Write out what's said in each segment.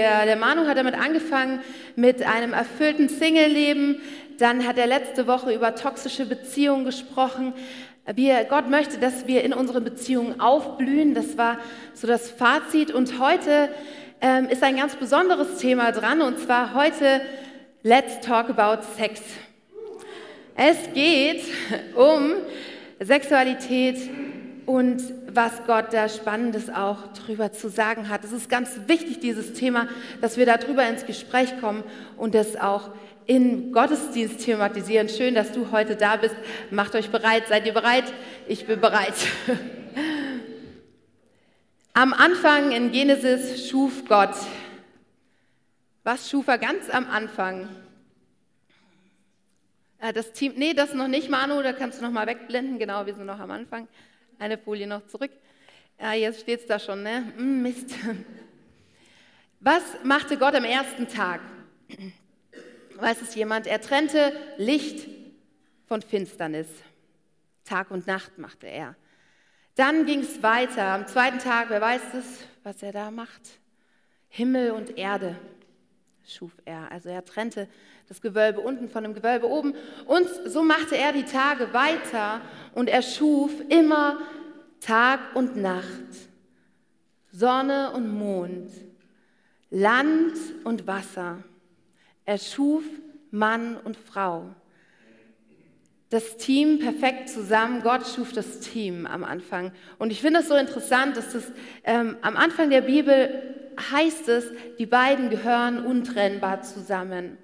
Der, der Manu hat damit angefangen mit einem erfüllten Single-Leben. Dann hat er letzte Woche über toxische Beziehungen gesprochen. Wir, Gott möchte, dass wir in unseren Beziehungen aufblühen. Das war so das Fazit. Und heute ähm, ist ein ganz besonderes Thema dran. Und zwar heute Let's Talk About Sex. Es geht um Sexualität und was Gott da Spannendes auch drüber zu sagen hat. Es ist ganz wichtig, dieses Thema, dass wir darüber ins Gespräch kommen und das auch in Gottesdienst thematisieren. Schön, dass du heute da bist. Macht euch bereit. Seid ihr bereit? Ich bin bereit. Am Anfang in Genesis schuf Gott. Was schuf er ganz am Anfang? Äh, das Team, nee, das noch nicht, Manu, da kannst du noch mal wegblenden. Genau, wir sind noch am Anfang. Eine Folie noch zurück. Ja, jetzt steht es da schon, ne? Hm, Mist. Was machte Gott am ersten Tag? Weiß es jemand? Er trennte Licht von Finsternis. Tag und Nacht machte er. Dann ging es weiter. Am zweiten Tag, wer weiß es, was er da macht? Himmel und Erde schuf er. Also er trennte das Gewölbe unten von dem Gewölbe oben. Und so machte er die Tage weiter und er schuf immer Tag und Nacht, Sonne und Mond, Land und Wasser. Er schuf Mann und Frau. Das Team perfekt zusammen. Gott schuf das Team am Anfang. Und ich finde es so interessant, dass das ähm, am Anfang der Bibel heißt es, die beiden gehören untrennbar zusammen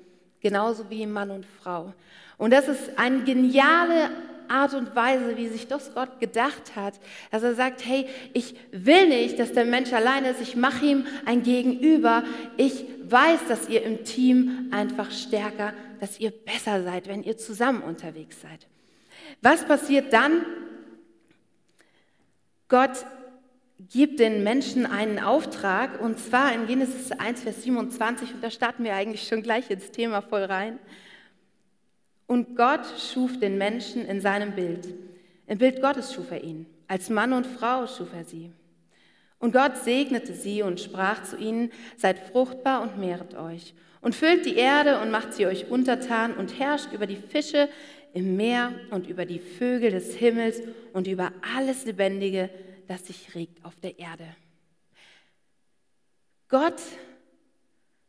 genauso wie Mann und Frau. Und das ist eine geniale Art und Weise, wie sich das Gott gedacht hat, dass er sagt, hey, ich will nicht, dass der Mensch alleine ist, ich mache ihm ein Gegenüber, ich weiß, dass ihr im Team einfach stärker, dass ihr besser seid, wenn ihr zusammen unterwegs seid. Was passiert dann? Gott gibt den Menschen einen Auftrag, und zwar in Genesis 1, Vers 27, und da starten wir eigentlich schon gleich ins Thema voll rein. Und Gott schuf den Menschen in seinem Bild. Im Bild Gottes schuf er ihn. Als Mann und Frau schuf er sie. Und Gott segnete sie und sprach zu ihnen, seid fruchtbar und mehret euch und füllt die Erde und macht sie euch untertan und herrscht über die Fische im Meer und über die Vögel des Himmels und über alles Lebendige, das sich regt auf der Erde. Gott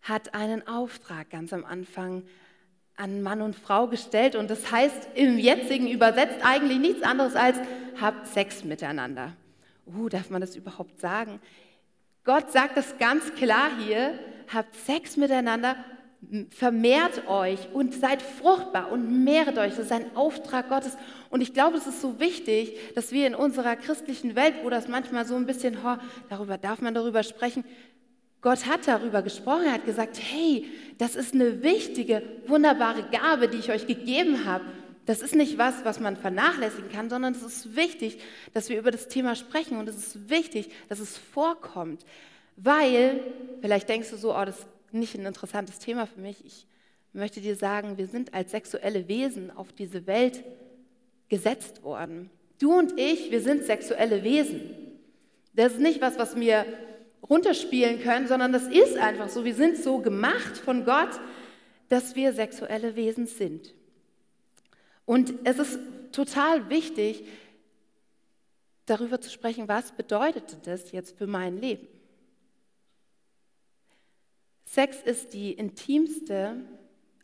hat einen Auftrag ganz am Anfang an Mann und Frau gestellt und das heißt im jetzigen übersetzt eigentlich nichts anderes als habt Sex miteinander. Uh, darf man das überhaupt sagen? Gott sagt das ganz klar hier, habt Sex miteinander vermehrt euch und seid fruchtbar und mehret euch. Das ist ein Auftrag Gottes. Und ich glaube, es ist so wichtig, dass wir in unserer christlichen Welt, wo das manchmal so ein bisschen, oh, darüber darf man darüber sprechen, Gott hat darüber gesprochen, er hat gesagt, hey, das ist eine wichtige, wunderbare Gabe, die ich euch gegeben habe. Das ist nicht was, was man vernachlässigen kann, sondern es ist wichtig, dass wir über das Thema sprechen und es ist wichtig, dass es vorkommt. Weil, vielleicht denkst du so, oh, das nicht ein interessantes Thema für mich. Ich möchte dir sagen, wir sind als sexuelle Wesen auf diese Welt gesetzt worden. Du und ich, wir sind sexuelle Wesen. Das ist nicht was, was wir runterspielen können, sondern das ist einfach so. Wir sind so gemacht von Gott, dass wir sexuelle Wesen sind. Und es ist total wichtig, darüber zu sprechen, was bedeutet das jetzt für mein Leben? Sex ist die intimste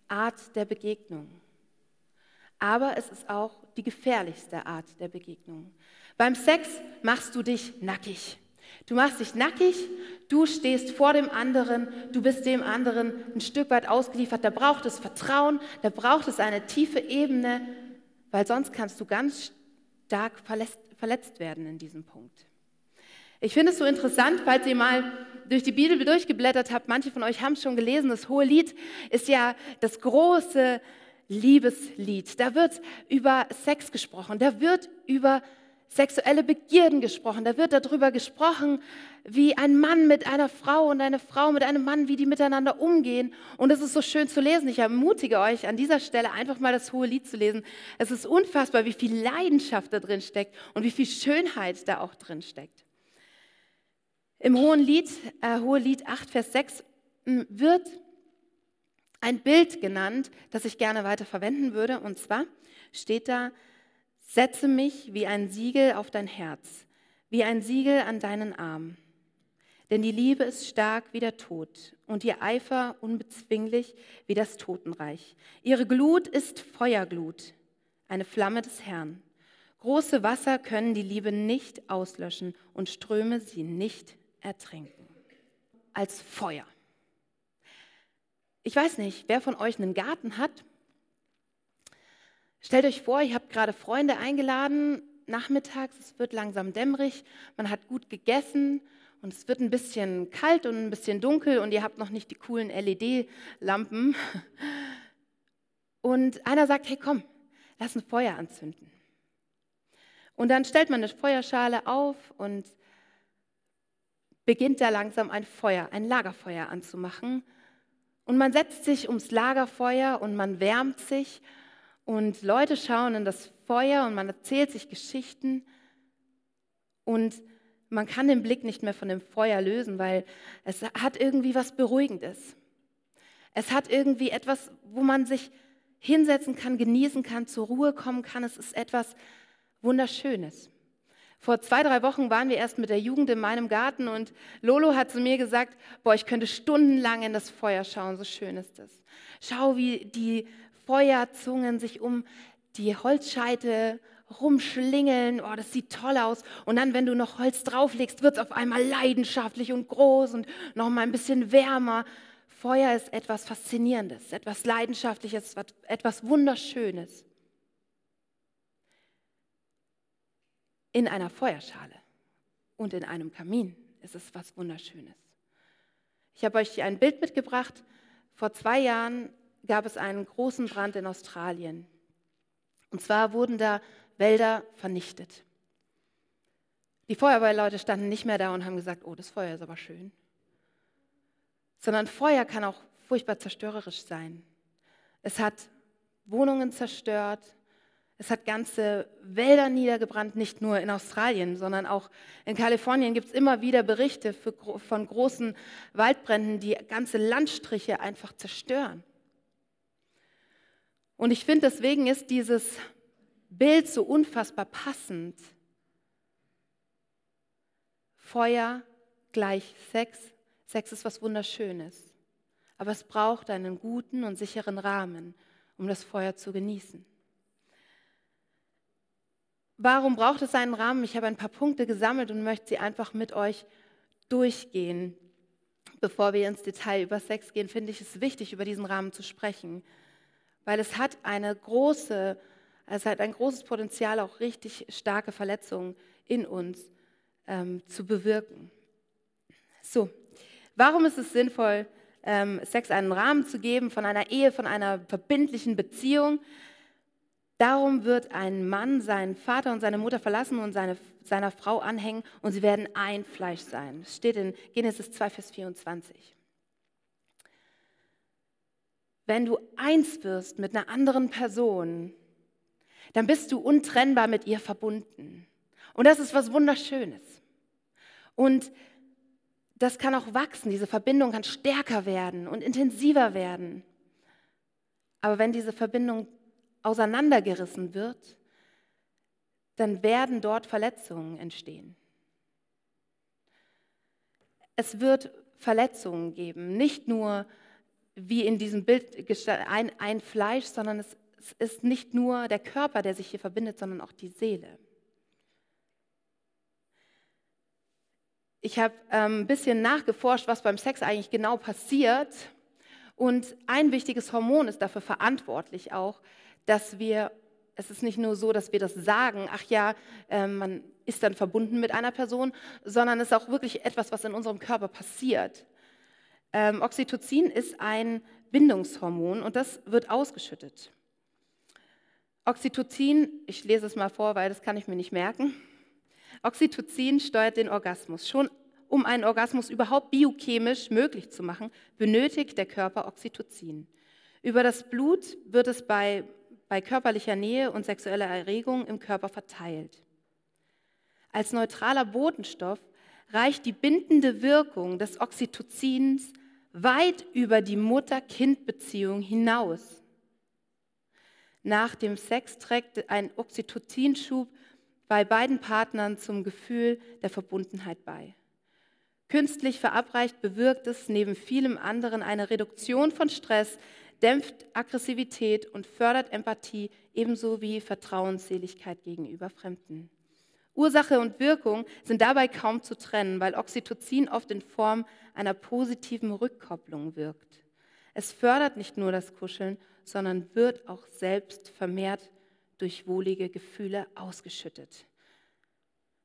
Art der Begegnung. Aber es ist auch die gefährlichste Art der Begegnung. Beim Sex machst du dich nackig. Du machst dich nackig, du stehst vor dem anderen, du bist dem anderen ein Stück weit ausgeliefert. Da braucht es Vertrauen, da braucht es eine tiefe Ebene, weil sonst kannst du ganz stark verletzt werden in diesem Punkt. Ich finde es so interessant, falls ihr mal durch die Bibel durchgeblättert habt, manche von euch haben es schon gelesen, das Hohe Lied ist ja das große Liebeslied. Da wird über Sex gesprochen, da wird über sexuelle Begierden gesprochen, da wird darüber gesprochen, wie ein Mann mit einer Frau und eine Frau mit einem Mann, wie die miteinander umgehen. Und es ist so schön zu lesen. Ich ermutige euch an dieser Stelle einfach mal das Hohe Lied zu lesen. Es ist unfassbar, wie viel Leidenschaft da drin steckt und wie viel Schönheit da auch drin steckt. Im Hohen Lied, äh, Hohe Lied 8, Vers 6 hm, wird ein Bild genannt, das ich gerne weiter verwenden würde. Und zwar steht da, setze mich wie ein Siegel auf dein Herz, wie ein Siegel an deinen Arm. Denn die Liebe ist stark wie der Tod und ihr Eifer unbezwinglich wie das Totenreich. Ihre Glut ist Feuerglut, eine Flamme des Herrn. Große Wasser können die Liebe nicht auslöschen und Ströme sie nicht ertrinken. Als Feuer. Ich weiß nicht, wer von euch einen Garten hat. Stellt euch vor, ihr habt gerade Freunde eingeladen, nachmittags, es wird langsam dämmerig, man hat gut gegessen und es wird ein bisschen kalt und ein bisschen dunkel und ihr habt noch nicht die coolen LED-Lampen. Und einer sagt, hey komm, lass ein Feuer anzünden. Und dann stellt man eine Feuerschale auf und beginnt da langsam ein Feuer, ein Lagerfeuer anzumachen. Und man setzt sich ums Lagerfeuer und man wärmt sich und Leute schauen in das Feuer und man erzählt sich Geschichten und man kann den Blick nicht mehr von dem Feuer lösen, weil es hat irgendwie was Beruhigendes. Es hat irgendwie etwas, wo man sich hinsetzen kann, genießen kann, zur Ruhe kommen kann. Es ist etwas Wunderschönes. Vor zwei, drei Wochen waren wir erst mit der Jugend in meinem Garten und Lolo hat zu mir gesagt, boah, ich könnte stundenlang in das Feuer schauen, so schön ist es. Schau, wie die Feuerzungen sich um die Holzscheite rumschlingeln. Oh, das sieht toll aus. Und dann, wenn du noch Holz drauflegst, wird es auf einmal leidenschaftlich und groß und noch mal ein bisschen wärmer. Feuer ist etwas Faszinierendes, etwas Leidenschaftliches, etwas Wunderschönes. In einer Feuerschale und in einem Kamin ist es was Wunderschönes. Ich habe euch ein Bild mitgebracht. Vor zwei Jahren gab es einen großen Brand in Australien. Und zwar wurden da Wälder vernichtet. Die Feuerwehrleute standen nicht mehr da und haben gesagt, oh, das Feuer ist aber schön. Sondern Feuer kann auch furchtbar zerstörerisch sein. Es hat Wohnungen zerstört, es hat ganze Wälder niedergebrannt, nicht nur in Australien, sondern auch in Kalifornien gibt es immer wieder Berichte für, von großen Waldbränden, die ganze Landstriche einfach zerstören. Und ich finde, deswegen ist dieses Bild so unfassbar passend. Feuer gleich Sex. Sex ist was Wunderschönes. Aber es braucht einen guten und sicheren Rahmen, um das Feuer zu genießen. Warum braucht es einen Rahmen? Ich habe ein paar Punkte gesammelt und möchte sie einfach mit euch durchgehen. Bevor wir ins Detail über Sex gehen, finde ich es wichtig, über diesen Rahmen zu sprechen, weil es hat eine große es hat ein großes Potenzial, auch richtig starke Verletzungen in uns ähm, zu bewirken. So, warum ist es sinnvoll, ähm, Sex einen Rahmen zu geben von einer Ehe, von einer verbindlichen Beziehung? Darum wird ein Mann seinen Vater und seine Mutter verlassen und seine, seiner Frau anhängen und sie werden ein Fleisch sein. Das steht in Genesis 2, Vers 24. Wenn du eins wirst mit einer anderen Person, dann bist du untrennbar mit ihr verbunden. Und das ist was Wunderschönes. Und das kann auch wachsen, diese Verbindung kann stärker werden und intensiver werden. Aber wenn diese Verbindung auseinandergerissen wird, dann werden dort Verletzungen entstehen. Es wird Verletzungen geben, nicht nur wie in diesem Bild ein, ein Fleisch, sondern es es ist nicht nur der Körper, der sich hier verbindet, sondern auch die Seele. Ich habe ähm, ein bisschen nachgeforscht, was beim Sex eigentlich genau passiert. Und ein wichtiges Hormon ist dafür verantwortlich auch, dass wir, es ist nicht nur so, dass wir das sagen, ach ja, äh, man ist dann verbunden mit einer Person, sondern es ist auch wirklich etwas, was in unserem Körper passiert. Ähm, Oxytocin ist ein Bindungshormon und das wird ausgeschüttet. Oxytocin, ich lese es mal vor, weil das kann ich mir nicht merken. Oxytocin steuert den Orgasmus. Schon um einen Orgasmus überhaupt biochemisch möglich zu machen, benötigt der Körper Oxytocin. Über das Blut wird es bei, bei körperlicher Nähe und sexueller Erregung im Körper verteilt. Als neutraler Botenstoff reicht die bindende Wirkung des Oxytocins weit über die Mutter-Kind-Beziehung hinaus. Nach dem Sex trägt ein Oxytocinschub bei beiden Partnern zum Gefühl der Verbundenheit bei. Künstlich verabreicht bewirkt es neben vielem anderen eine Reduktion von Stress, dämpft Aggressivität und fördert Empathie ebenso wie Vertrauensseligkeit gegenüber Fremden. Ursache und Wirkung sind dabei kaum zu trennen, weil Oxytocin oft in Form einer positiven Rückkopplung wirkt. Es fördert nicht nur das Kuscheln, sondern wird auch selbst vermehrt durch wohlige Gefühle ausgeschüttet.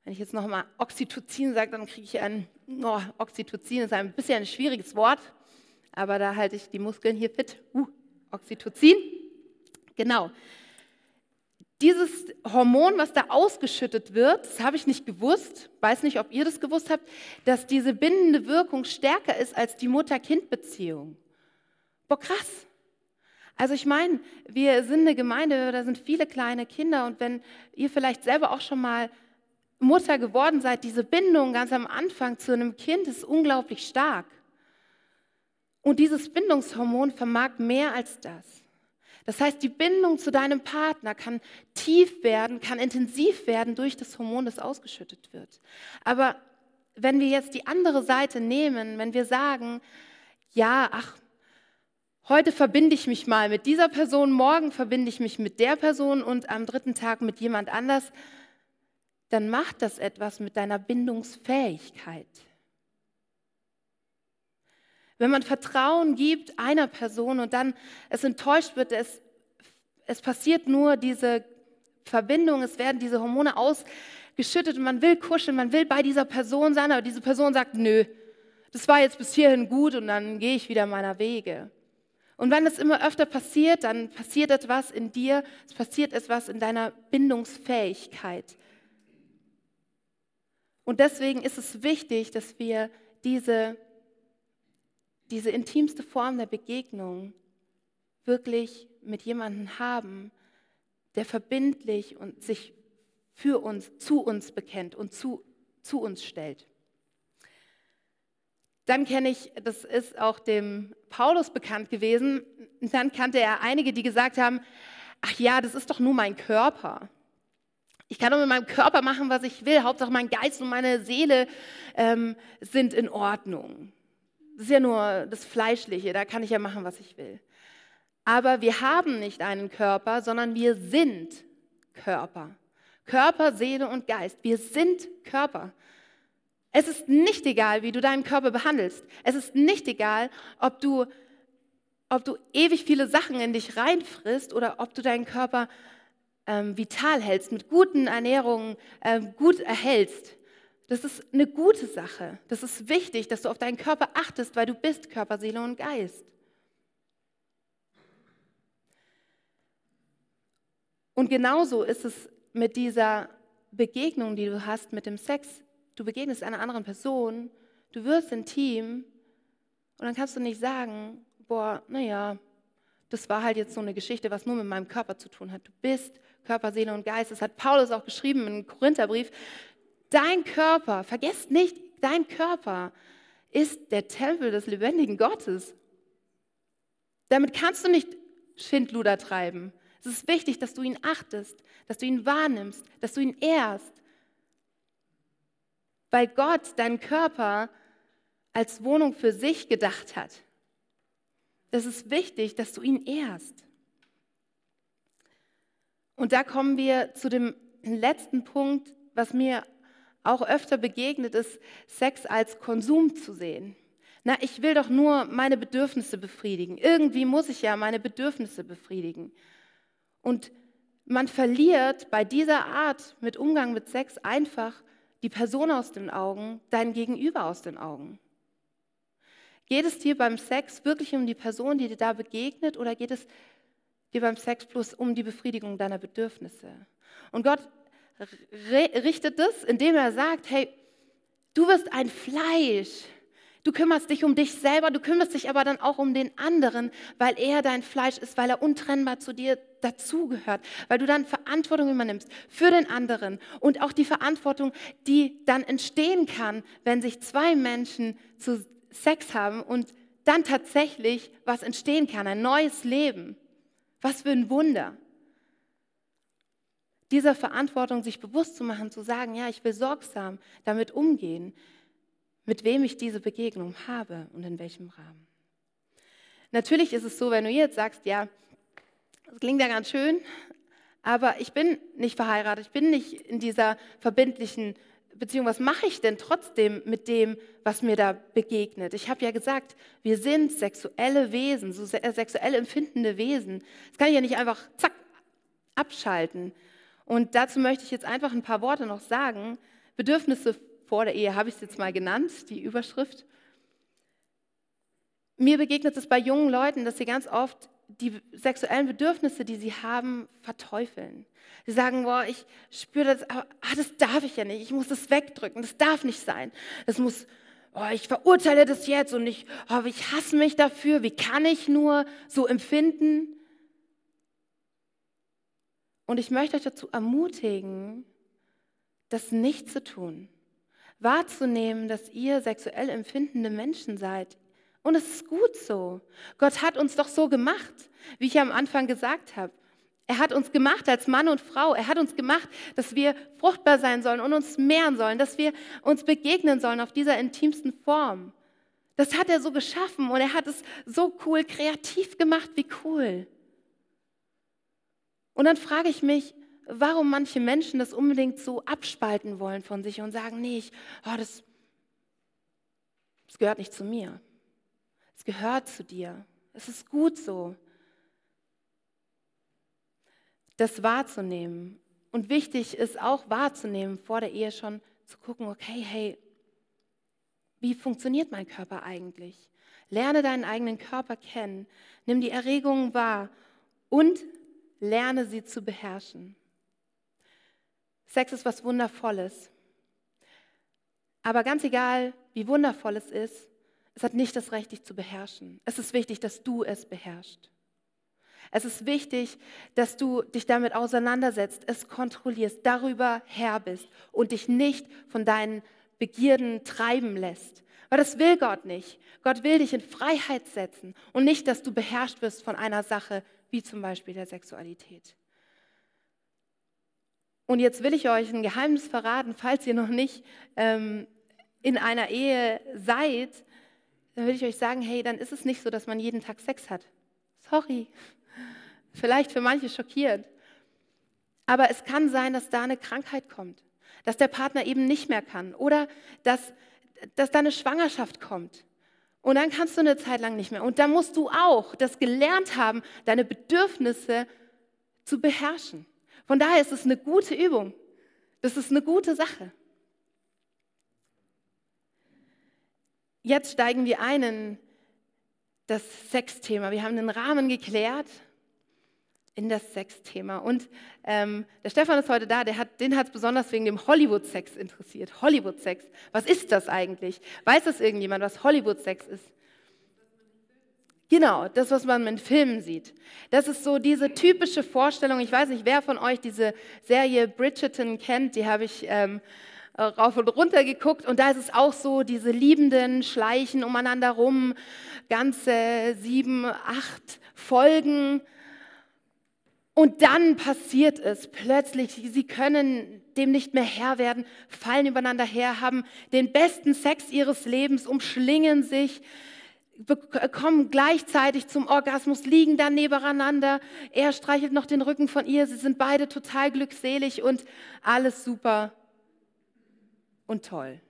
Wenn ich jetzt nochmal Oxytocin sage, dann kriege ich ein, oh, Oxytocin ist ein bisschen ein schwieriges Wort, aber da halte ich die Muskeln hier fit. Uh, Oxytocin, genau. Dieses Hormon, was da ausgeschüttet wird, das habe ich nicht gewusst, weiß nicht, ob ihr das gewusst habt, dass diese bindende Wirkung stärker ist als die Mutter-Kind-Beziehung. Boah, krass. Also ich meine, wir sind eine Gemeinde, da sind viele kleine Kinder und wenn ihr vielleicht selber auch schon mal Mutter geworden seid, diese Bindung ganz am Anfang zu einem Kind ist unglaublich stark. Und dieses Bindungshormon vermag mehr als das. Das heißt, die Bindung zu deinem Partner kann tief werden, kann intensiv werden durch das Hormon, das ausgeschüttet wird. Aber wenn wir jetzt die andere Seite nehmen, wenn wir sagen, ja, ach, heute verbinde ich mich mal mit dieser Person, morgen verbinde ich mich mit der Person und am dritten Tag mit jemand anders, dann macht das etwas mit deiner Bindungsfähigkeit. Wenn man Vertrauen gibt einer Person und dann es enttäuscht wird, es, es passiert nur diese Verbindung, es werden diese Hormone ausgeschüttet und man will kuscheln, man will bei dieser Person sein, aber diese Person sagt, nö, das war jetzt bis hierhin gut und dann gehe ich wieder meiner Wege. Und wenn das immer öfter passiert, dann passiert etwas in dir, es passiert etwas in deiner Bindungsfähigkeit. Und deswegen ist es wichtig, dass wir diese diese intimste Form der Begegnung wirklich mit jemandem haben, der verbindlich und sich für uns, zu uns bekennt und zu, zu uns stellt. Dann kenne ich, das ist auch dem Paulus bekannt gewesen, dann kannte er einige, die gesagt haben, ach ja, das ist doch nur mein Körper. Ich kann doch mit meinem Körper machen, was ich will. Hauptsache mein Geist und meine Seele ähm, sind in Ordnung. Das ist ja nur das Fleischliche, da kann ich ja machen, was ich will. Aber wir haben nicht einen Körper, sondern wir sind Körper. Körper, Seele und Geist. Wir sind Körper. Es ist nicht egal, wie du deinen Körper behandelst. Es ist nicht egal, ob du, ob du ewig viele Sachen in dich reinfrisst oder ob du deinen Körper ähm, vital hältst, mit guten Ernährungen ähm, gut erhältst. Das ist eine gute Sache. Das ist wichtig, dass du auf deinen Körper achtest, weil du bist Körper, Seele und Geist. Und genauso ist es mit dieser Begegnung, die du hast mit dem Sex. Du begegnest einer anderen Person, du wirst intim und dann kannst du nicht sagen, boah, naja, das war halt jetzt so eine Geschichte, was nur mit meinem Körper zu tun hat. Du bist Körper, Seele und Geist. Das hat Paulus auch geschrieben im Korintherbrief. Dein Körper, vergesst nicht, dein Körper ist der Tempel des lebendigen Gottes. Damit kannst du nicht Schindluder treiben. Es ist wichtig, dass du ihn achtest, dass du ihn wahrnimmst, dass du ihn ehrst. Weil Gott deinen Körper als Wohnung für sich gedacht hat. Es ist wichtig, dass du ihn ehrst. Und da kommen wir zu dem letzten Punkt, was mir auch öfter begegnet ist, Sex als Konsum zu sehen. Na, ich will doch nur meine Bedürfnisse befriedigen. Irgendwie muss ich ja meine Bedürfnisse befriedigen. Und man verliert bei dieser Art mit Umgang mit Sex einfach die Person aus den Augen, dein Gegenüber aus den Augen. Geht es dir beim Sex wirklich um die Person, die dir da begegnet, oder geht es dir beim Sex bloß um die Befriedigung deiner Bedürfnisse? Und Gott richtet es, indem er sagt, hey, du wirst ein Fleisch. Du kümmerst dich um dich selber, du kümmerst dich aber dann auch um den anderen, weil er dein Fleisch ist, weil er untrennbar zu dir dazugehört, weil du dann Verantwortung übernimmst für den anderen und auch die Verantwortung, die dann entstehen kann, wenn sich zwei Menschen zu Sex haben und dann tatsächlich was entstehen kann, ein neues Leben. Was für ein Wunder. Dieser Verantwortung sich bewusst zu machen, zu sagen, ja, ich will sorgsam damit umgehen, mit wem ich diese Begegnung habe und in welchem Rahmen. Natürlich ist es so, wenn du jetzt sagst, ja, das klingt ja ganz schön, aber ich bin nicht verheiratet, ich bin nicht in dieser verbindlichen Beziehung. Was mache ich denn trotzdem mit dem, was mir da begegnet? Ich habe ja gesagt, wir sind sexuelle Wesen, so äh, sexuell empfindende Wesen. Das kann ich ja nicht einfach zack abschalten. Und dazu möchte ich jetzt einfach ein paar Worte noch sagen. Bedürfnisse vor der Ehe habe ich es jetzt mal genannt, die Überschrift. Mir begegnet es bei jungen Leuten, dass sie ganz oft die sexuellen Bedürfnisse, die sie haben, verteufeln. Sie sagen, boah, ich spüre das, aber ah, das darf ich ja nicht, ich muss das wegdrücken, das darf nicht sein. Das muss, oh, ich verurteile das jetzt und ich, oh, ich hasse mich dafür, wie kann ich nur so empfinden? Und ich möchte euch dazu ermutigen, das nicht zu tun. Wahrzunehmen, dass ihr sexuell empfindende Menschen seid. Und es ist gut so. Gott hat uns doch so gemacht, wie ich am Anfang gesagt habe. Er hat uns gemacht als Mann und Frau. Er hat uns gemacht, dass wir fruchtbar sein sollen und uns mehren sollen, dass wir uns begegnen sollen auf dieser intimsten Form. Das hat er so geschaffen und er hat es so cool kreativ gemacht, wie cool. Und dann frage ich mich, warum manche Menschen das unbedingt so abspalten wollen von sich und sagen, nee, ich, oh, das, das gehört nicht zu mir. Es gehört zu dir. Es ist gut so. Das wahrzunehmen. Und wichtig ist auch wahrzunehmen, vor der Ehe schon zu gucken, okay, hey, wie funktioniert mein Körper eigentlich? Lerne deinen eigenen Körper kennen. Nimm die Erregungen wahr und lerne sie zu beherrschen. Sex ist was Wundervolles. Aber ganz egal, wie wundervoll es ist, es hat nicht das Recht, dich zu beherrschen. Es ist wichtig, dass du es beherrschst. Es ist wichtig, dass du dich damit auseinandersetzt, es kontrollierst, darüber Herr bist und dich nicht von deinen Begierden treiben lässt. Weil das will Gott nicht. Gott will dich in Freiheit setzen und nicht, dass du beherrscht wirst von einer Sache, wie zum Beispiel der Sexualität. Und jetzt will ich euch ein Geheimnis verraten, falls ihr noch nicht ähm, in einer Ehe seid, dann will ich euch sagen, hey, dann ist es nicht so, dass man jeden Tag Sex hat. Sorry. Vielleicht für manche schockierend. Aber es kann sein, dass da eine Krankheit kommt, dass der Partner eben nicht mehr kann oder dass, dass da eine Schwangerschaft kommt. Und dann kannst du eine Zeit lang nicht mehr. Und da musst du auch das gelernt haben, deine Bedürfnisse zu beherrschen. Von daher ist es eine gute Übung. Das ist eine gute Sache. Jetzt steigen wir ein in das Sexthema. Wir haben den Rahmen geklärt in das Sexthema. Und ähm, der Stefan ist heute da, der hat, den hat es besonders wegen dem Hollywood-Sex interessiert. Hollywood-Sex, was ist das eigentlich? Weiß das irgendjemand, was Hollywood-Sex ist? Genau, das, was man in Filmen sieht. Das ist so diese typische Vorstellung. Ich weiß nicht, wer von euch diese Serie Bridgerton kennt, die habe ich ähm, äh, rauf und runter geguckt und da ist es auch so, diese Liebenden schleichen umeinander rum, ganze sieben, acht Folgen. Und dann passiert es plötzlich, sie können dem nicht mehr Herr werden, fallen übereinander her, haben den besten Sex ihres Lebens, umschlingen sich, kommen gleichzeitig zum Orgasmus, liegen dann nebeneinander. Er streichelt noch den Rücken von ihr, sie sind beide total glückselig und alles super und toll.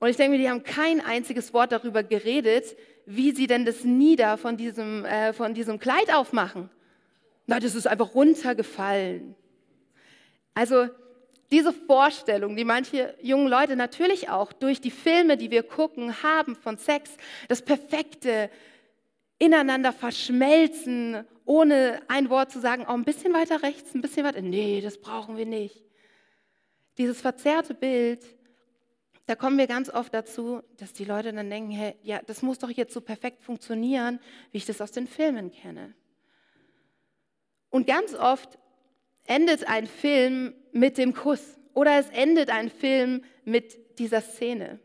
Und ich denke mir, die haben kein einziges Wort darüber geredet, wie sie denn das Nieder von diesem, äh, von diesem Kleid aufmachen. Na, das ist einfach runtergefallen. Also diese Vorstellung, die manche jungen Leute natürlich auch durch die Filme, die wir gucken, haben von Sex, das perfekte ineinander verschmelzen, ohne ein Wort zu sagen, oh, ein bisschen weiter rechts, ein bisschen weiter, nee, das brauchen wir nicht. Dieses verzerrte Bild, da kommen wir ganz oft dazu, dass die Leute dann denken, hey, ja, das muss doch jetzt so perfekt funktionieren, wie ich das aus den Filmen kenne. Und ganz oft endet ein Film mit dem Kuss oder es endet ein Film mit dieser Szene.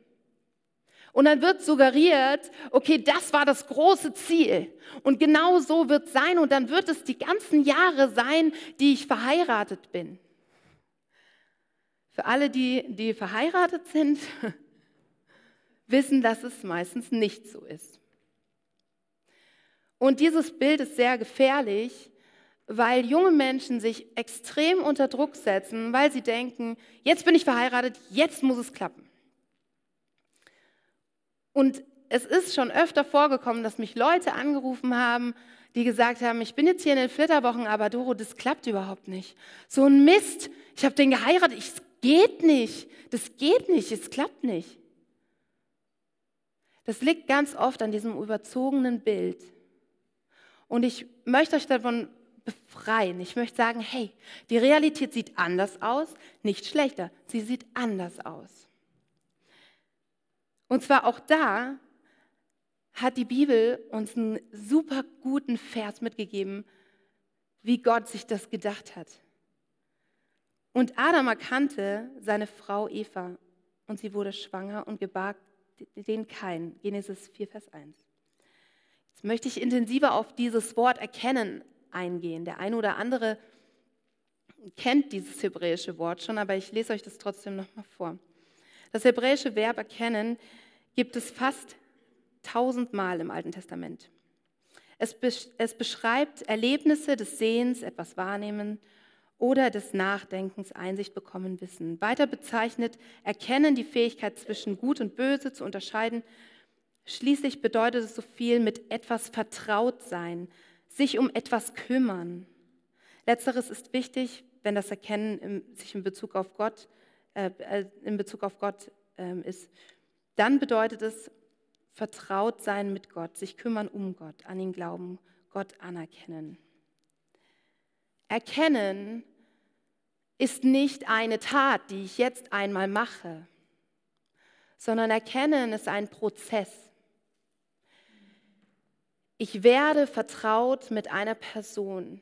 Und dann wird suggeriert, okay, das war das große Ziel. Und genau so wird es sein. Und dann wird es die ganzen Jahre sein, die ich verheiratet bin. Für alle, die, die verheiratet sind, wissen, dass es meistens nicht so ist. Und dieses Bild ist sehr gefährlich, weil junge Menschen sich extrem unter Druck setzen, weil sie denken, jetzt bin ich verheiratet, jetzt muss es klappen. Und es ist schon öfter vorgekommen, dass mich Leute angerufen haben, die gesagt haben, ich bin jetzt hier in den Flitterwochen, aber Doro, das klappt überhaupt nicht. So ein Mist, ich habe den geheiratet, es geht nicht, das geht nicht, es klappt nicht. Das liegt ganz oft an diesem überzogenen Bild. Und ich möchte euch davon befreien. Ich möchte sagen, hey, die Realität sieht anders aus, nicht schlechter, sie sieht anders aus. Und zwar auch da hat die Bibel uns einen super guten Vers mitgegeben, wie Gott sich das gedacht hat. Und Adam erkannte seine Frau Eva und sie wurde schwanger und gebar den Kain. Genesis 4, Vers 1. Jetzt möchte ich intensiver auf dieses Wort erkennen eingehen. Der eine oder andere kennt dieses hebräische Wort schon, aber ich lese euch das trotzdem nochmal vor. Das hebräische Verb erkennen gibt es fast tausendmal im Alten Testament. Es, es beschreibt Erlebnisse des Sehens, etwas wahrnehmen oder des Nachdenkens, Einsicht bekommen, Wissen. Weiter bezeichnet Erkennen die Fähigkeit zwischen Gut und Böse zu unterscheiden. Schließlich bedeutet es so viel mit etwas vertraut sein, sich um etwas kümmern. Letzteres ist wichtig, wenn das Erkennen im, sich in Bezug auf Gott, äh, äh in Bezug auf Gott äh, ist. Dann bedeutet es vertraut sein mit Gott, sich kümmern um Gott, an ihn glauben, Gott anerkennen. Erkennen ist nicht eine Tat, die ich jetzt einmal mache, sondern erkennen ist ein Prozess. Ich werde vertraut mit einer Person.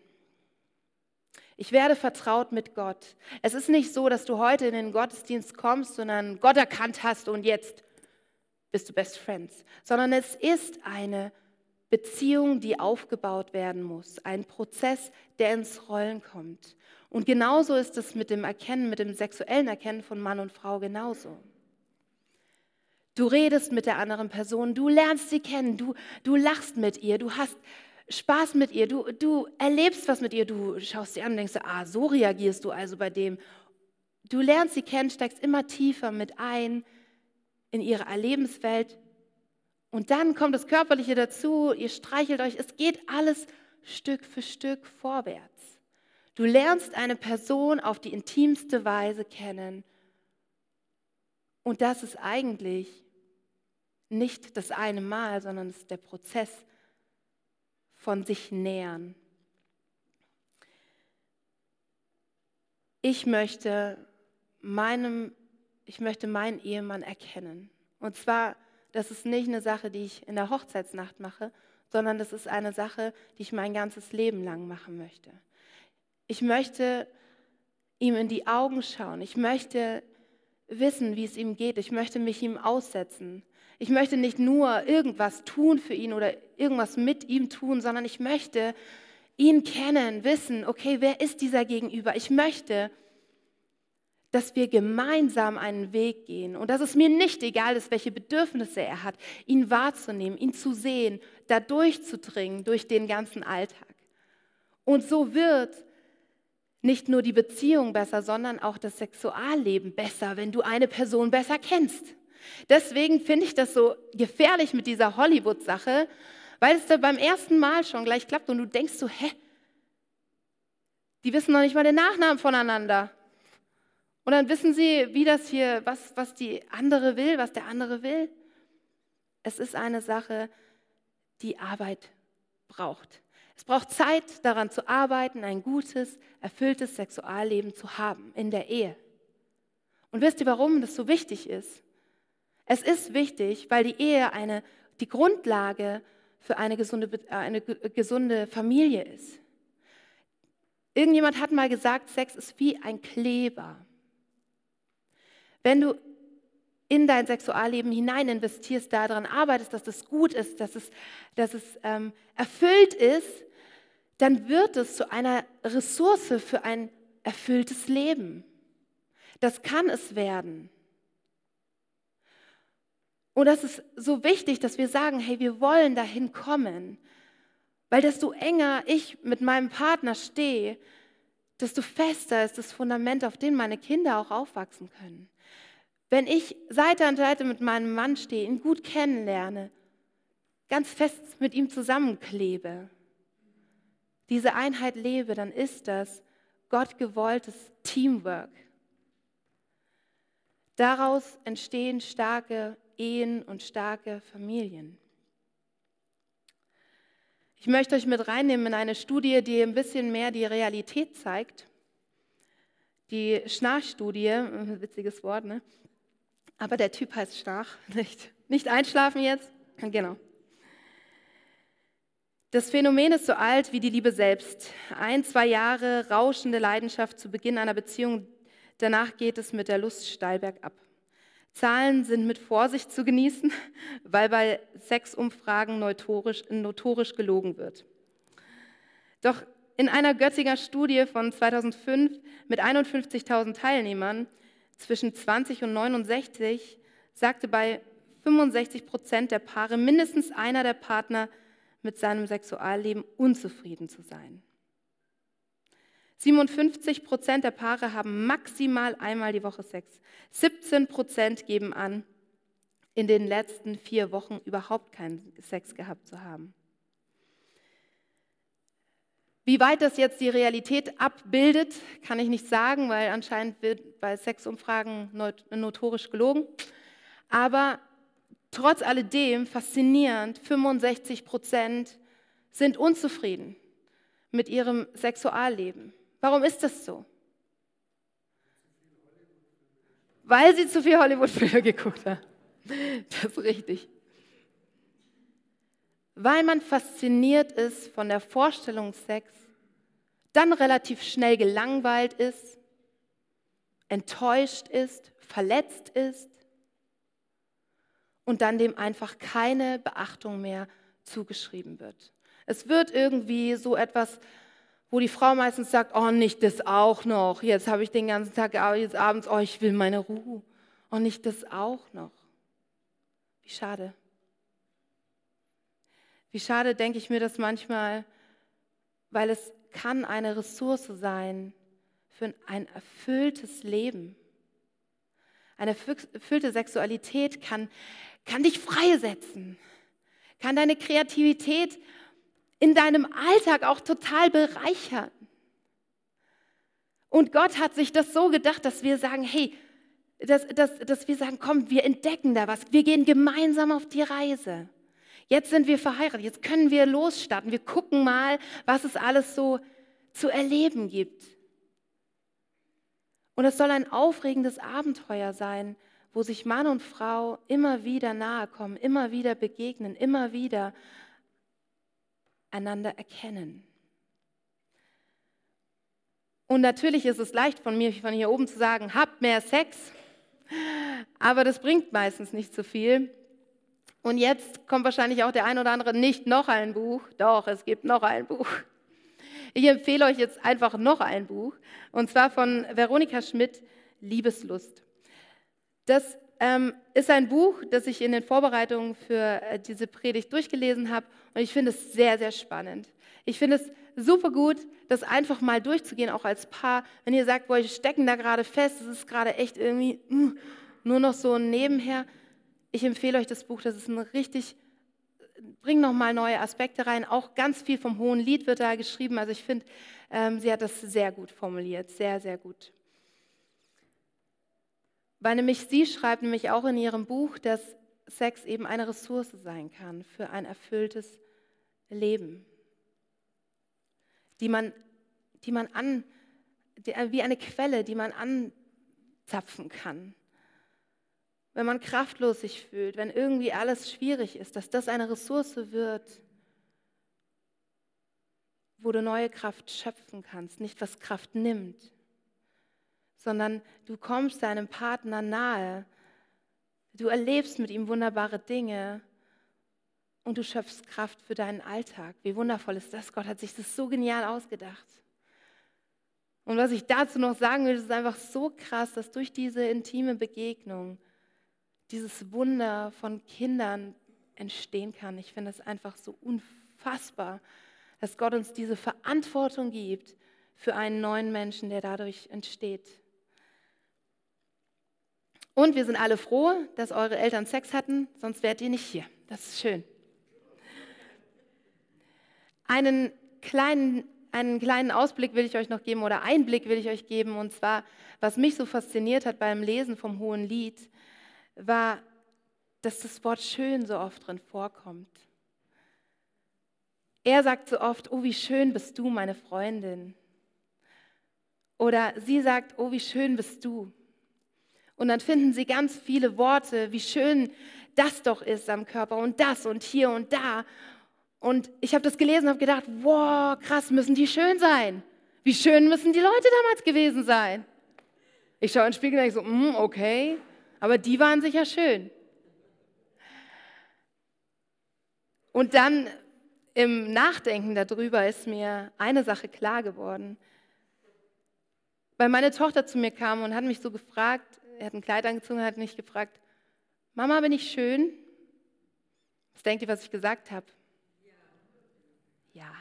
Ich werde vertraut mit Gott. Es ist nicht so, dass du heute in den Gottesdienst kommst, sondern Gott erkannt hast und jetzt bist du Best Friends, sondern es ist eine Beziehung, die aufgebaut werden muss, ein Prozess, der ins Rollen kommt. Und genauso ist es mit dem Erkennen, mit dem sexuellen Erkennen von Mann und Frau genauso. Du redest mit der anderen Person, du lernst sie kennen, du, du lachst mit ihr, du hast Spaß mit ihr, du, du erlebst was mit ihr, du schaust sie an und denkst, ah, so reagierst du also bei dem. Du lernst sie kennen, steigst immer tiefer mit ein in ihre Erlebenswelt. Und dann kommt das Körperliche dazu, ihr streichelt euch, es geht alles Stück für Stück vorwärts. Du lernst eine Person auf die intimste Weise kennen. Und das ist eigentlich nicht das eine Mal, sondern es ist der Prozess von sich nähern. Ich möchte meinem ich möchte meinen Ehemann erkennen. Und zwar, das ist nicht eine Sache, die ich in der Hochzeitsnacht mache, sondern das ist eine Sache, die ich mein ganzes Leben lang machen möchte. Ich möchte ihm in die Augen schauen. Ich möchte wissen, wie es ihm geht. Ich möchte mich ihm aussetzen. Ich möchte nicht nur irgendwas tun für ihn oder irgendwas mit ihm tun, sondern ich möchte ihn kennen, wissen, okay, wer ist dieser Gegenüber? Ich möchte, dass wir gemeinsam einen Weg gehen und dass es mir nicht egal ist, welche Bedürfnisse er hat, ihn wahrzunehmen, ihn zu sehen, da durchzudringen durch den ganzen Alltag. Und so wird nicht nur die Beziehung besser, sondern auch das Sexualleben besser, wenn du eine Person besser kennst. Deswegen finde ich das so gefährlich mit dieser Hollywood-Sache, weil es da beim ersten Mal schon gleich klappt und du denkst so, hä? Die wissen noch nicht mal den Nachnamen voneinander. Und dann wissen sie, wie das hier, was, was die andere will, was der andere will. Es ist eine Sache, die Arbeit braucht. Es braucht Zeit, daran zu arbeiten, ein gutes, erfülltes Sexualleben zu haben in der Ehe. Und wisst ihr, warum das so wichtig ist? Es ist wichtig, weil die Ehe eine, die Grundlage für eine gesunde, eine gesunde Familie ist. Irgendjemand hat mal gesagt, Sex ist wie ein Kleber. Wenn du in dein Sexualleben hinein investierst, daran arbeitest, dass es gut ist, dass es, dass es ähm, erfüllt ist, dann wird es zu einer Ressource für ein erfülltes Leben. Das kann es werden. Und das ist so wichtig, dass wir sagen, hey, wir wollen dahin kommen. Weil desto enger ich mit meinem Partner stehe, desto fester ist das Fundament, auf dem meine Kinder auch aufwachsen können. Wenn ich Seite an Seite mit meinem Mann stehe, ihn gut kennenlerne, ganz fest mit ihm zusammenklebe, diese Einheit lebe, dann ist das Gott gewolltes Teamwork. Daraus entstehen starke Ehen und starke Familien. Ich möchte euch mit reinnehmen in eine Studie, die ein bisschen mehr die Realität zeigt. Die Schnarchstudie, witziges Wort, ne? Aber der Typ heißt Schnarch, nicht, nicht einschlafen jetzt. Genau. Das Phänomen ist so alt wie die Liebe selbst. Ein, zwei Jahre rauschende Leidenschaft zu Beginn einer Beziehung, danach geht es mit der Lust steil bergab. Zahlen sind mit Vorsicht zu genießen, weil bei Sexumfragen notorisch, notorisch gelogen wird. Doch in einer Götzinger Studie von 2005 mit 51.000 Teilnehmern zwischen 20 und 69 sagte bei 65 Prozent der Paare mindestens einer der Partner mit seinem Sexualleben unzufrieden zu sein. 57 Prozent der Paare haben maximal einmal die Woche Sex. 17 Prozent geben an, in den letzten vier Wochen überhaupt keinen Sex gehabt zu haben. Wie weit das jetzt die Realität abbildet, kann ich nicht sagen, weil anscheinend wird bei Sexumfragen notorisch gelogen. Aber trotz alledem faszinierend, 65 Prozent sind unzufrieden mit ihrem Sexualleben. Warum ist das so? Weil sie zu viel Hollywood-Filme geguckt haben. Das ist richtig. Weil man fasziniert ist von der Vorstellung Sex, dann relativ schnell gelangweilt ist, enttäuscht ist, verletzt ist und dann dem einfach keine Beachtung mehr zugeschrieben wird. Es wird irgendwie so etwas wo die Frau meistens sagt, oh, nicht das auch noch. Jetzt habe ich den ganzen Tag, jetzt abends, oh, ich will meine Ruhe. Oh, nicht das auch noch. Wie schade. Wie schade denke ich mir das manchmal, weil es kann eine Ressource sein für ein erfülltes Leben. Eine erfüllte Sexualität kann, kann dich freisetzen, kann deine Kreativität in deinem Alltag auch total bereichern. Und Gott hat sich das so gedacht, dass wir sagen, hey, dass, dass, dass wir sagen, komm, wir entdecken da was, wir gehen gemeinsam auf die Reise. Jetzt sind wir verheiratet, jetzt können wir losstarten, wir gucken mal, was es alles so zu erleben gibt. Und es soll ein aufregendes Abenteuer sein, wo sich Mann und Frau immer wieder nahe kommen, immer wieder begegnen, immer wieder einander erkennen. Und natürlich ist es leicht von mir, von hier oben zu sagen, habt mehr Sex, aber das bringt meistens nicht so viel. Und jetzt kommt wahrscheinlich auch der ein oder andere nicht noch ein Buch. Doch, es gibt noch ein Buch. Ich empfehle euch jetzt einfach noch ein Buch, und zwar von Veronika Schmidt, Liebeslust. Das ähm, ist ein Buch, das ich in den Vorbereitungen für äh, diese Predigt durchgelesen habe und ich finde es sehr, sehr spannend. Ich finde es super gut, das einfach mal durchzugehen, auch als Paar. Wenn ihr sagt, ich stecken da gerade fest, das ist gerade echt irgendwie uh, nur noch so nebenher. Ich empfehle euch das Buch, das ist ein richtig, bringt nochmal neue Aspekte rein. Auch ganz viel vom Hohen Lied wird da geschrieben. Also ich finde, ähm, sie hat das sehr gut formuliert, sehr, sehr gut. Weil nämlich sie schreibt nämlich auch in ihrem Buch, dass Sex eben eine Ressource sein kann für ein erfülltes Leben, die man, die man an, die, wie eine Quelle, die man anzapfen kann. Wenn man kraftlos sich fühlt, wenn irgendwie alles schwierig ist, dass das eine Ressource wird, wo du neue Kraft schöpfen kannst, nicht was Kraft nimmt sondern du kommst deinem Partner nahe, Du erlebst mit ihm wunderbare Dinge und du schöpfst Kraft für deinen Alltag. Wie wundervoll ist das? Gott hat sich das so genial ausgedacht. Und was ich dazu noch sagen will, ist einfach so krass, dass durch diese intime Begegnung dieses Wunder von Kindern entstehen kann. Ich finde es einfach so unfassbar, dass Gott uns diese Verantwortung gibt für einen neuen Menschen, der dadurch entsteht. Und wir sind alle froh, dass eure Eltern Sex hatten, sonst wärt ihr nicht hier. Das ist schön. Einen kleinen, einen kleinen Ausblick will ich euch noch geben oder Einblick will ich euch geben. Und zwar, was mich so fasziniert hat beim Lesen vom Hohen Lied, war, dass das Wort schön so oft drin vorkommt. Er sagt so oft, oh, wie schön bist du, meine Freundin. Oder sie sagt, oh, wie schön bist du. Und dann finden sie ganz viele Worte, wie schön das doch ist am Körper und das und hier und da. Und ich habe das gelesen und habe gedacht, wow, krass, müssen die schön sein. Wie schön müssen die Leute damals gewesen sein. Ich schaue in den Spiegel und denke so, mm, okay, aber die waren sicher schön. Und dann im Nachdenken darüber ist mir eine Sache klar geworden. Weil meine Tochter zu mir kam und hat mich so gefragt, er hat ein Kleid angezogen hat mich gefragt, Mama, bin ich schön? Was denkt ihr, was ich gesagt habe? Ja.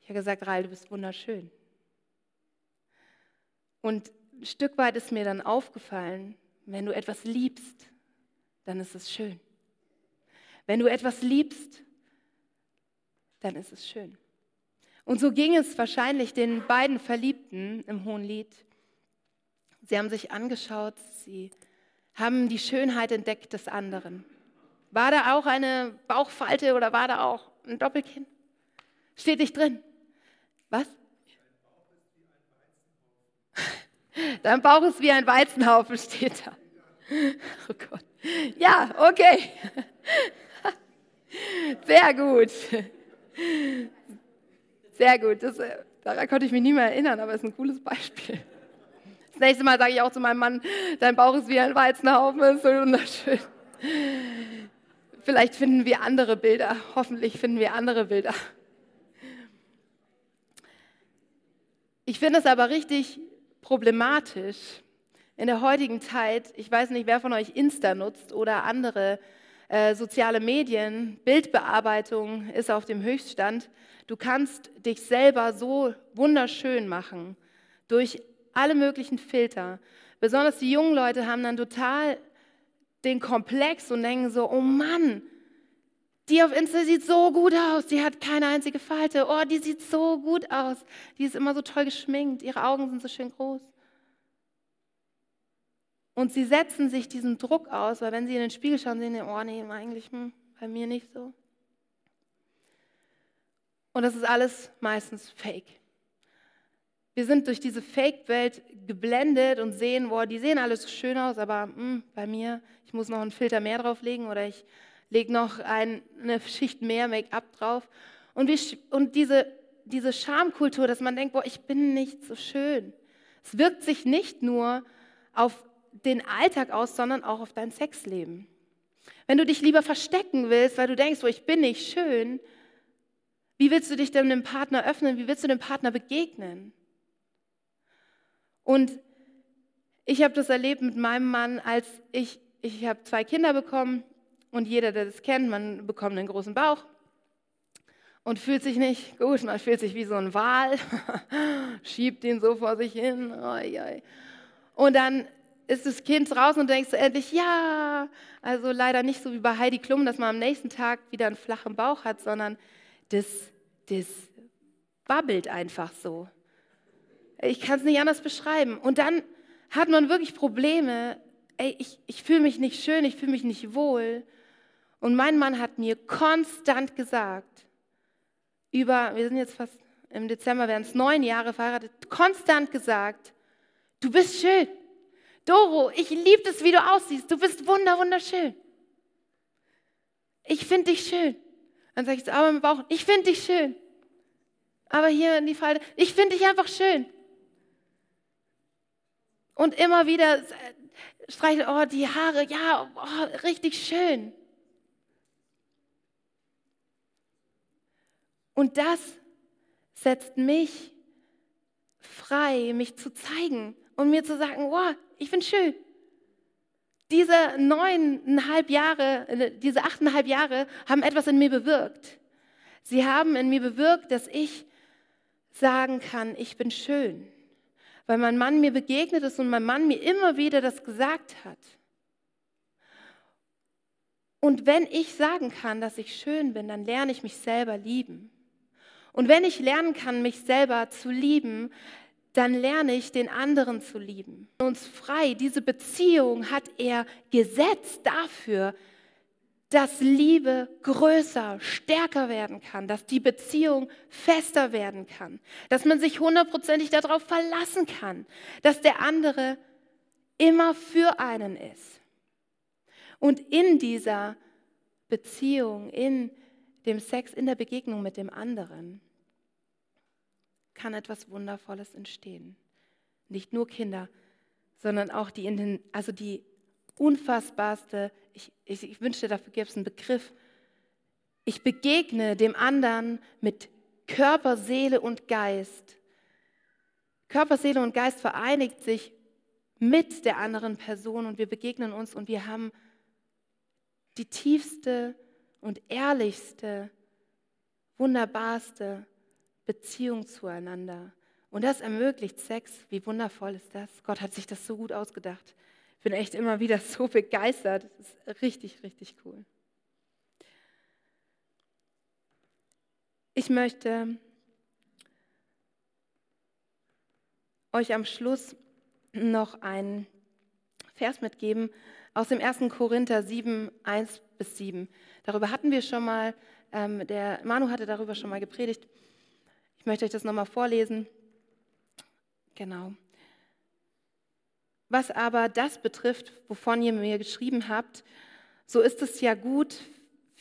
Ich habe gesagt, Rael, du bist wunderschön. Und ein Stück weit ist mir dann aufgefallen, wenn du etwas liebst, dann ist es schön. Wenn du etwas liebst, dann ist es schön. Und so ging es wahrscheinlich den beiden Verliebten im Hohen Lied. Sie haben sich angeschaut, sie haben die Schönheit entdeckt des anderen. War da auch eine Bauchfalte oder war da auch ein Doppelkinn? Steht nicht drin. Was? Dein Bauch ist wie ein Weizenhaufen, steht da. Oh Gott. Ja, okay. Sehr gut. Sehr gut. Das, äh, daran konnte ich mich nie mehr erinnern, aber es ist ein cooles Beispiel. Das nächste Mal sage ich auch zu meinem Mann, dein Bauch ist wie ein Weizenhaufen, ist so wunderschön. Vielleicht finden wir andere Bilder. Hoffentlich finden wir andere Bilder. Ich finde es aber richtig problematisch in der heutigen Zeit. Ich weiß nicht, wer von euch Insta nutzt oder andere äh, soziale Medien. Bildbearbeitung ist auf dem Höchststand. Du kannst dich selber so wunderschön machen durch alle möglichen Filter. Besonders die jungen Leute haben dann total den Komplex und denken so, oh Mann, die auf Insta sieht so gut aus, die hat keine einzige Falte, oh, die sieht so gut aus, die ist immer so toll geschminkt, ihre Augen sind so schön groß. Und sie setzen sich diesen Druck aus, weil wenn sie in den Spiegel schauen, sehen sie, oh nee, eigentlich hm, bei mir nicht so. Und das ist alles meistens fake. Wir sind durch diese Fake-Welt geblendet und sehen, boah, die sehen alles schön aus, aber mh, hm, bei mir, ich muss noch einen Filter mehr drauflegen oder ich lege noch ein, eine Schicht mehr Make-up drauf. Und, wir, und diese, diese Schamkultur, dass man denkt, boah, ich bin nicht so schön. Es wirkt sich nicht nur auf den Alltag aus, sondern auch auf dein Sexleben. Wenn du dich lieber verstecken willst, weil du denkst, oh, ich bin nicht schön, wie willst du dich denn dem Partner öffnen? Wie willst du dem Partner begegnen? Und ich habe das erlebt mit meinem Mann, als ich, ich habe zwei Kinder bekommen und jeder, der das kennt, man bekommt einen großen Bauch und fühlt sich nicht gut, man fühlt sich wie so ein Wal, schiebt ihn so vor sich hin. Und dann ist das Kind draußen und denkst du endlich, ja, also leider nicht so wie bei Heidi Klum, dass man am nächsten Tag wieder einen flachen Bauch hat, sondern das, das wabbelt einfach so. Ich kann es nicht anders beschreiben. Und dann hat man wirklich Probleme. Ey, ich, ich fühle mich nicht schön, ich fühle mich nicht wohl. Und mein Mann hat mir konstant gesagt, über, wir sind jetzt fast im Dezember, werden es neun Jahre verheiratet, konstant gesagt, du bist schön. Doro, ich liebe es, wie du aussiehst. Du bist wunder, wunderschön. Ich finde dich schön. Dann sage ich so, aber im Bauch, ich finde dich schön. Aber hier in die Falte, ich finde dich einfach schön. Und immer wieder streichelt, oh, die Haare, ja, oh, richtig schön. Und das setzt mich frei, mich zu zeigen und mir zu sagen, wow, ich bin schön. Diese neuneinhalb Jahre, äh, diese achteinhalb Jahre haben etwas in mir bewirkt. Sie haben in mir bewirkt, dass ich sagen kann, ich bin schön. Weil mein Mann mir begegnet ist und mein Mann mir immer wieder das gesagt hat. Und wenn ich sagen kann, dass ich schön bin, dann lerne ich mich selber lieben. Und wenn ich lernen kann, mich selber zu lieben, dann lerne ich den anderen zu lieben. Uns frei, diese Beziehung hat er gesetzt dafür, dass Liebe größer, stärker werden kann, dass die Beziehung fester werden kann, dass man sich hundertprozentig darauf verlassen kann, dass der andere immer für einen ist. Und in dieser Beziehung, in dem Sex, in der Begegnung mit dem anderen, kann etwas Wundervolles entstehen. Nicht nur Kinder, sondern auch die, in den, also die unfassbarste, ich, ich, ich wünschte, dafür gäbe es einen Begriff. Ich begegne dem anderen mit Körper, Seele und Geist. Körper, Seele und Geist vereinigt sich mit der anderen Person und wir begegnen uns und wir haben die tiefste und ehrlichste, wunderbarste Beziehung zueinander. Und das ermöglicht Sex. Wie wundervoll ist das? Gott hat sich das so gut ausgedacht. Ich bin echt immer wieder so begeistert. Das ist richtig, richtig cool. Ich möchte euch am Schluss noch einen Vers mitgeben aus dem 1. Korinther 7, 1 bis 7. Darüber hatten wir schon mal, ähm, der Manu hatte darüber schon mal gepredigt. Ich möchte euch das nochmal vorlesen. Genau. Was aber das betrifft, wovon ihr mir geschrieben habt, so ist es ja gut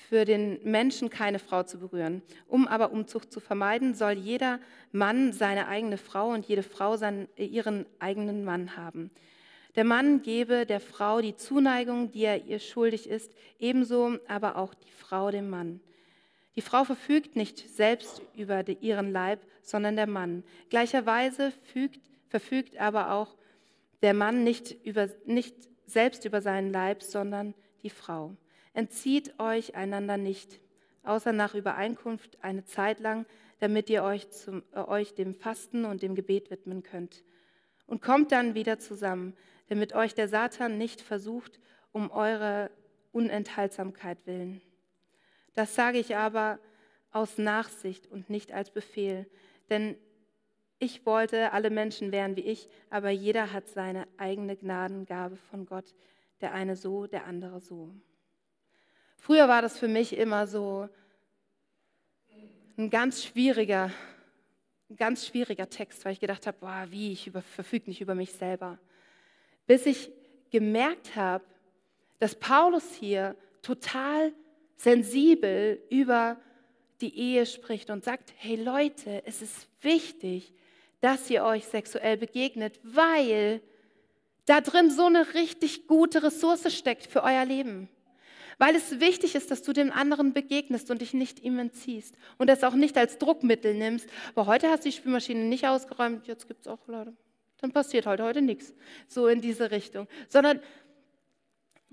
für den Menschen, keine Frau zu berühren. Um aber Umzucht zu vermeiden, soll jeder Mann seine eigene Frau und jede Frau seinen, ihren eigenen Mann haben. Der Mann gebe der Frau die Zuneigung, die er ihr schuldig ist, ebenso aber auch die Frau dem Mann. Die Frau verfügt nicht selbst über ihren Leib, sondern der Mann. Gleicherweise fügt, verfügt aber auch der Mann nicht, über, nicht selbst über seinen Leib, sondern die Frau. Entzieht euch einander nicht, außer nach Übereinkunft eine Zeit lang, damit ihr euch, zum, äh, euch dem Fasten und dem Gebet widmen könnt. Und kommt dann wieder zusammen, damit euch der Satan nicht versucht, um eure Unenthaltsamkeit willen. Das sage ich aber aus Nachsicht und nicht als Befehl, denn ich wollte, alle Menschen wären wie ich, aber jeder hat seine eigene Gnadengabe von Gott, der eine so, der andere so. Früher war das für mich immer so ein ganz schwieriger, ein ganz schwieriger Text, weil ich gedacht habe, boah, wie, ich verfüge nicht über mich selber. Bis ich gemerkt habe, dass Paulus hier total sensibel über die Ehe spricht und sagt, hey Leute, es ist wichtig, dass ihr euch sexuell begegnet, weil da drin so eine richtig gute Ressource steckt für euer Leben. Weil es wichtig ist, dass du dem anderen begegnest und dich nicht ihm entziehst. Und das auch nicht als Druckmittel nimmst. Aber heute hast du die Spülmaschine nicht ausgeräumt, jetzt gibt es auch Leute. Dann passiert heute, heute nichts. So in diese Richtung. Sondern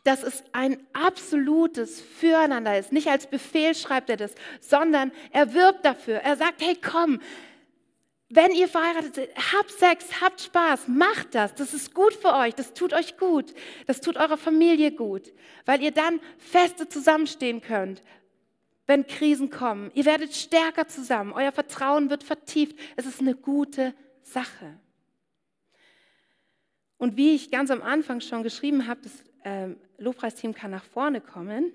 dass es ein absolutes Füreinander ist. Nicht als Befehl schreibt er das, sondern er wirbt dafür. Er sagt, hey komm, wenn ihr verheiratet seid, habt Sex, habt Spaß, macht das. Das ist gut für euch, das tut euch gut, das tut eurer Familie gut, weil ihr dann feste zusammenstehen könnt, wenn Krisen kommen. Ihr werdet stärker zusammen, euer Vertrauen wird vertieft. Es ist eine gute Sache. Und wie ich ganz am Anfang schon geschrieben habe, das ähm, Lobpreisteam kann nach vorne kommen,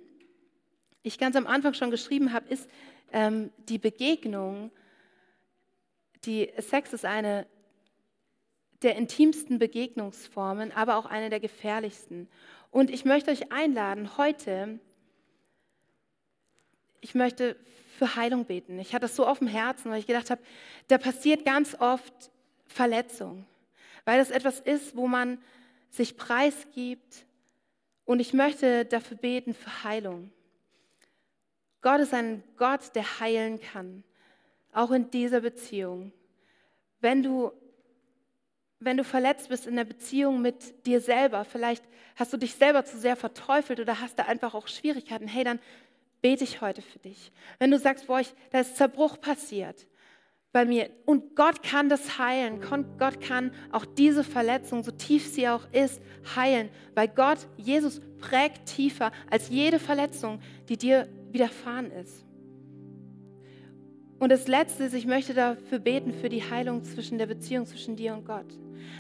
ich ganz am Anfang schon geschrieben habe, ist ähm, die Begegnung, die Sex ist eine der intimsten Begegnungsformen, aber auch eine der gefährlichsten. Und ich möchte euch einladen, heute, ich möchte für Heilung beten. Ich hatte es so auf dem Herzen, weil ich gedacht habe, da passiert ganz oft Verletzung, weil das etwas ist, wo man sich preisgibt. Und ich möchte dafür beten für Heilung. Gott ist ein Gott, der heilen kann, auch in dieser Beziehung. Wenn du, wenn du verletzt bist in der Beziehung mit dir selber, vielleicht hast du dich selber zu sehr verteufelt oder hast da einfach auch Schwierigkeiten, hey, dann bete ich heute für dich. Wenn du sagst, boah, ich, da ist Zerbruch passiert bei mir und Gott kann das heilen, Gott kann auch diese Verletzung, so tief sie auch ist, heilen, weil Gott, Jesus prägt tiefer als jede Verletzung, die dir widerfahren ist. Und das Letzte ist, ich möchte dafür beten, für die Heilung zwischen der Beziehung zwischen dir und Gott.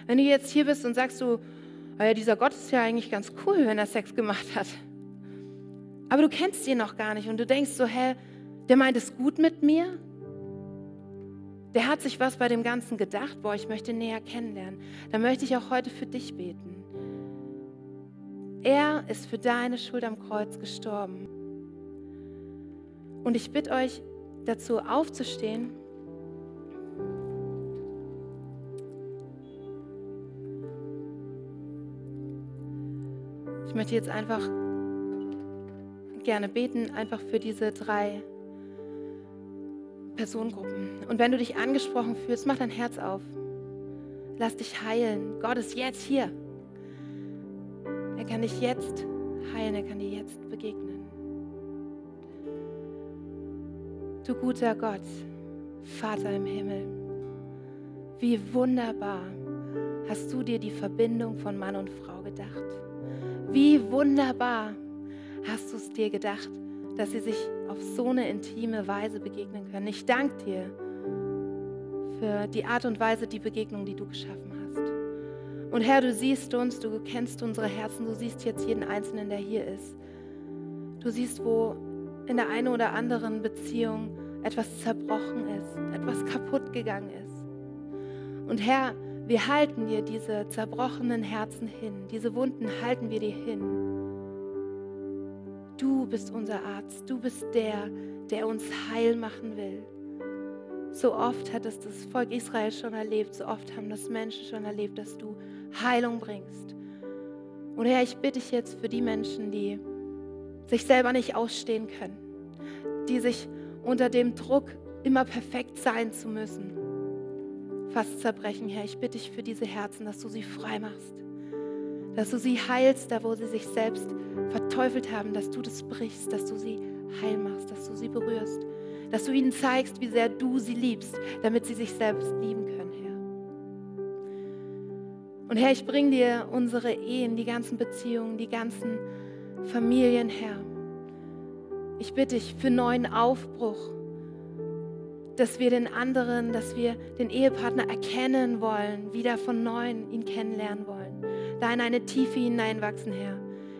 Wenn du jetzt hier bist und sagst du, oh ja, dieser Gott ist ja eigentlich ganz cool, wenn er Sex gemacht hat. Aber du kennst ihn noch gar nicht und du denkst so, hä, der meint es gut mit mir? Der hat sich was bei dem Ganzen gedacht, boah, ich möchte näher kennenlernen. Dann möchte ich auch heute für dich beten. Er ist für deine Schuld am Kreuz gestorben. Und ich bitte euch dazu aufzustehen. Ich möchte jetzt einfach gerne beten, einfach für diese drei Personengruppen. Und wenn du dich angesprochen fühlst, mach dein Herz auf. Lass dich heilen. Gott ist jetzt hier. Er kann dich jetzt heilen, er kann dir jetzt begegnen. Du guter Gott, Vater im Himmel, wie wunderbar hast du dir die Verbindung von Mann und Frau gedacht. Wie wunderbar hast du es dir gedacht, dass sie sich auf so eine intime Weise begegnen können. Ich danke dir für die Art und Weise, die Begegnung, die du geschaffen hast. Und Herr, du siehst uns, du kennst unsere Herzen, du siehst jetzt jeden Einzelnen, der hier ist. Du siehst, wo in der einen oder anderen Beziehung etwas zerbrochen ist, etwas kaputt gegangen ist. Und Herr, wir halten dir diese zerbrochenen Herzen hin, diese Wunden halten wir dir hin. Du bist unser Arzt, du bist der, der uns heil machen will. So oft hat es das Volk Israel schon erlebt, so oft haben das Menschen schon erlebt, dass du Heilung bringst. Und Herr, ich bitte dich jetzt für die Menschen, die sich selber nicht ausstehen können, die sich unter dem Druck, immer perfekt sein zu müssen, fast zerbrechen, Herr. Ich bitte dich für diese Herzen, dass du sie frei machst, dass du sie heilst, da wo sie sich selbst verteufelt haben, dass du das brichst, dass du sie heil machst, dass du sie berührst, dass du ihnen zeigst, wie sehr du sie liebst, damit sie sich selbst lieben können, Herr. Und Herr, ich bringe dir unsere Ehen, die ganzen Beziehungen, die ganzen Familien, Herr. Ich bitte dich für neuen Aufbruch, dass wir den anderen, dass wir den Ehepartner erkennen wollen, wieder von neuem ihn kennenlernen wollen, da in eine Tiefe hineinwachsen, Herr.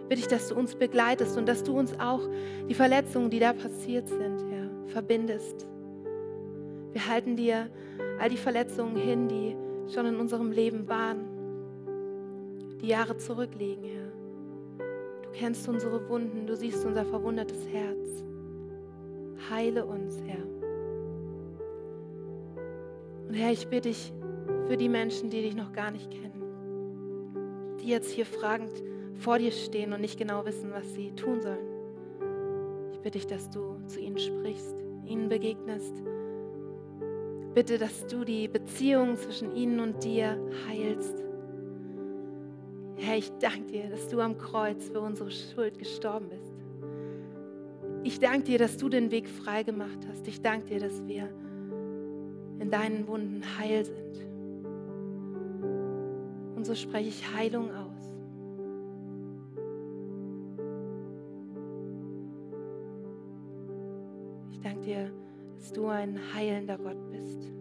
Bitte ich, dass du uns begleitest und dass du uns auch die Verletzungen, die da passiert sind, Herr, verbindest. Wir halten dir all die Verletzungen hin, die schon in unserem Leben waren, die Jahre zurückliegen, Herr. Du kennst unsere Wunden, du siehst unser verwundetes Herz. Heile uns, Herr. Und Herr, ich bitte dich für die Menschen, die dich noch gar nicht kennen, die jetzt hier fragend vor dir stehen und nicht genau wissen, was sie tun sollen. Ich bitte dich, dass du zu ihnen sprichst, ihnen begegnest. Bitte, dass du die Beziehung zwischen ihnen und dir heilst Herr, ich danke dir, dass du am Kreuz für unsere Schuld gestorben bist. Ich danke dir, dass du den Weg frei gemacht hast. Ich danke dir, dass wir in deinen Wunden heil sind. So spreche ich Heilung aus. Ich danke dir, dass du ein heilender Gott bist.